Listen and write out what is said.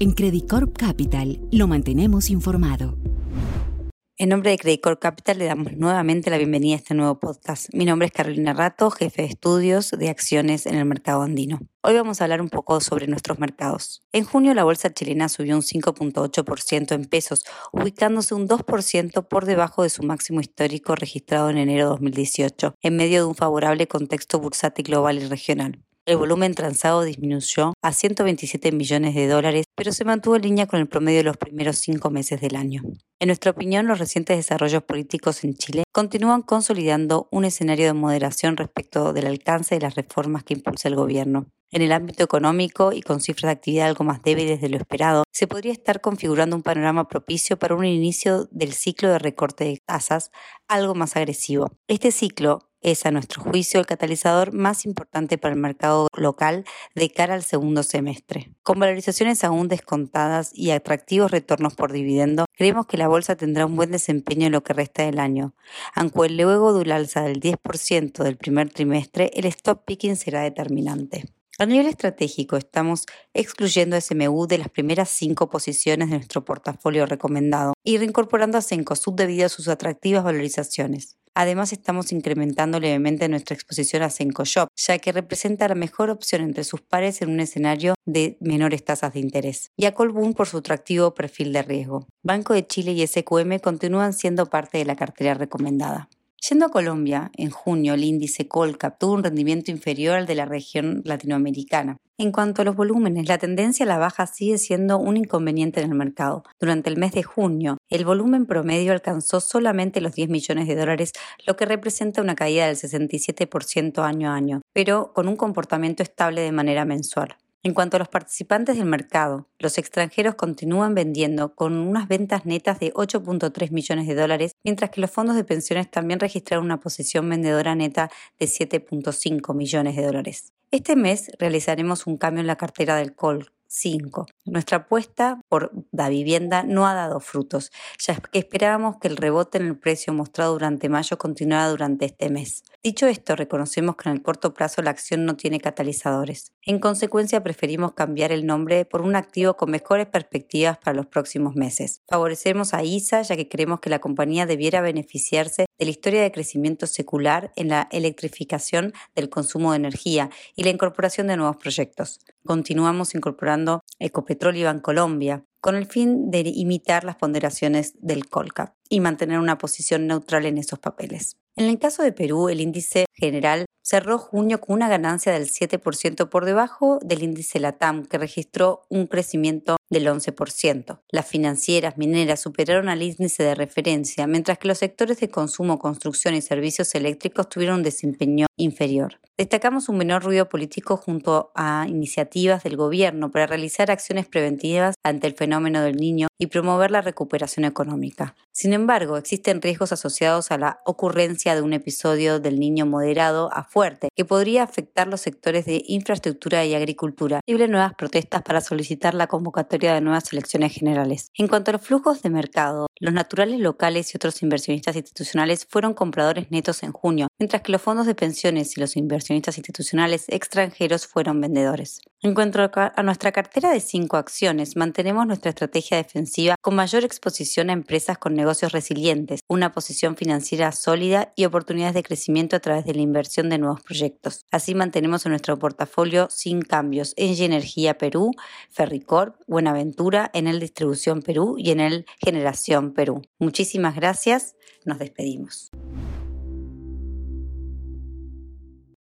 En Credit Corp Capital lo mantenemos informado. En nombre de Credit Corp Capital le damos nuevamente la bienvenida a este nuevo podcast. Mi nombre es Carolina Rato, jefe de estudios de acciones en el mercado andino. Hoy vamos a hablar un poco sobre nuestros mercados. En junio la bolsa chilena subió un 5.8% en pesos, ubicándose un 2% por debajo de su máximo histórico registrado en enero de 2018, en medio de un favorable contexto bursátil global y regional. El volumen transado disminuyó a 127 millones de dólares, pero se mantuvo en línea con el promedio de los primeros cinco meses del año. En nuestra opinión, los recientes desarrollos políticos en Chile continúan consolidando un escenario de moderación respecto del alcance de las reformas que impulsa el gobierno. En el ámbito económico y con cifras de actividad algo más débiles de lo esperado, se podría estar configurando un panorama propicio para un inicio del ciclo de recorte de tasas algo más agresivo. Este ciclo es, a nuestro juicio, el catalizador más importante para el mercado local de cara al segundo semestre. Con valorizaciones aún descontadas y atractivos retornos por dividendo, creemos que la bolsa tendrá un buen desempeño en lo que resta del año. Aunque luego de la alza del 10% del primer trimestre, el stop picking será determinante. A nivel estratégico, estamos excluyendo a SMU de las primeras cinco posiciones de nuestro portafolio recomendado y reincorporando a Cencosud debido a sus atractivas valorizaciones. Además, estamos incrementando levemente nuestra exposición a Shop, ya que representa la mejor opción entre sus pares en un escenario de menores tasas de interés. Y a Colbún por su atractivo perfil de riesgo. Banco de Chile y SQM continúan siendo parte de la cartera recomendada. Yendo a Colombia, en junio el índice Colcap tuvo un rendimiento inferior al de la región latinoamericana. En cuanto a los volúmenes, la tendencia a la baja sigue siendo un inconveniente en el mercado. Durante el mes de junio, el volumen promedio alcanzó solamente los 10 millones de dólares, lo que representa una caída del 67% año a año, pero con un comportamiento estable de manera mensual. En cuanto a los participantes del mercado, los extranjeros continúan vendiendo con unas ventas netas de 8.3 millones de dólares, mientras que los fondos de pensiones también registraron una posición vendedora neta de 7.5 millones de dólares. Este mes realizaremos un cambio en la cartera del call 5. Nuestra apuesta por la vivienda no ha dado frutos, ya que esperábamos que el rebote en el precio mostrado durante mayo continuara durante este mes. Dicho esto, reconocemos que en el corto plazo la acción no tiene catalizadores. En consecuencia, preferimos cambiar el nombre por un activo con mejores perspectivas para los próximos meses. Favorecemos a ISA ya que creemos que la compañía debiera beneficiarse de la historia de crecimiento secular en la electrificación del consumo de energía y la incorporación de nuevos proyectos. Continuamos incorporando Ecopetrol y Bancolombia con el fin de imitar las ponderaciones del Colcap y mantener una posición neutral en esos papeles. En el caso de Perú, el índice general cerró junio con una ganancia del 7% por debajo del índice LATAM, que registró un crecimiento del 11%. Las financieras mineras superaron al índice de referencia, mientras que los sectores de consumo, construcción y servicios eléctricos tuvieron un desempeño inferior. Destacamos un menor ruido político junto a iniciativas del gobierno para realizar acciones preventivas ante el fenómeno del niño y promover la recuperación económica. Sin embargo, existen riesgos asociados a la ocurrencia de un episodio del niño moderado a fuerte que podría afectar los sectores de infraestructura y agricultura. Posible nuevas protestas para solicitar la convocatoria de nuevas elecciones generales. En cuanto a los flujos de mercado, los naturales locales y otros inversionistas institucionales fueron compradores netos en junio, mientras que los fondos de pensiones y los inversionistas institucionales extranjeros fueron vendedores. En cuanto a nuestra cartera de cinco acciones, mantenemos nuestra estrategia defensiva con mayor exposición a empresas con negocios resilientes, una posición financiera sólida y oportunidades de crecimiento a través de la inversión de nuevos proyectos. Así mantenemos en nuestro portafolio sin cambios en Energía Perú, Ferricorp, Buenaventura, en el Distribución Perú y en el Generación Perú. Muchísimas gracias. Nos despedimos.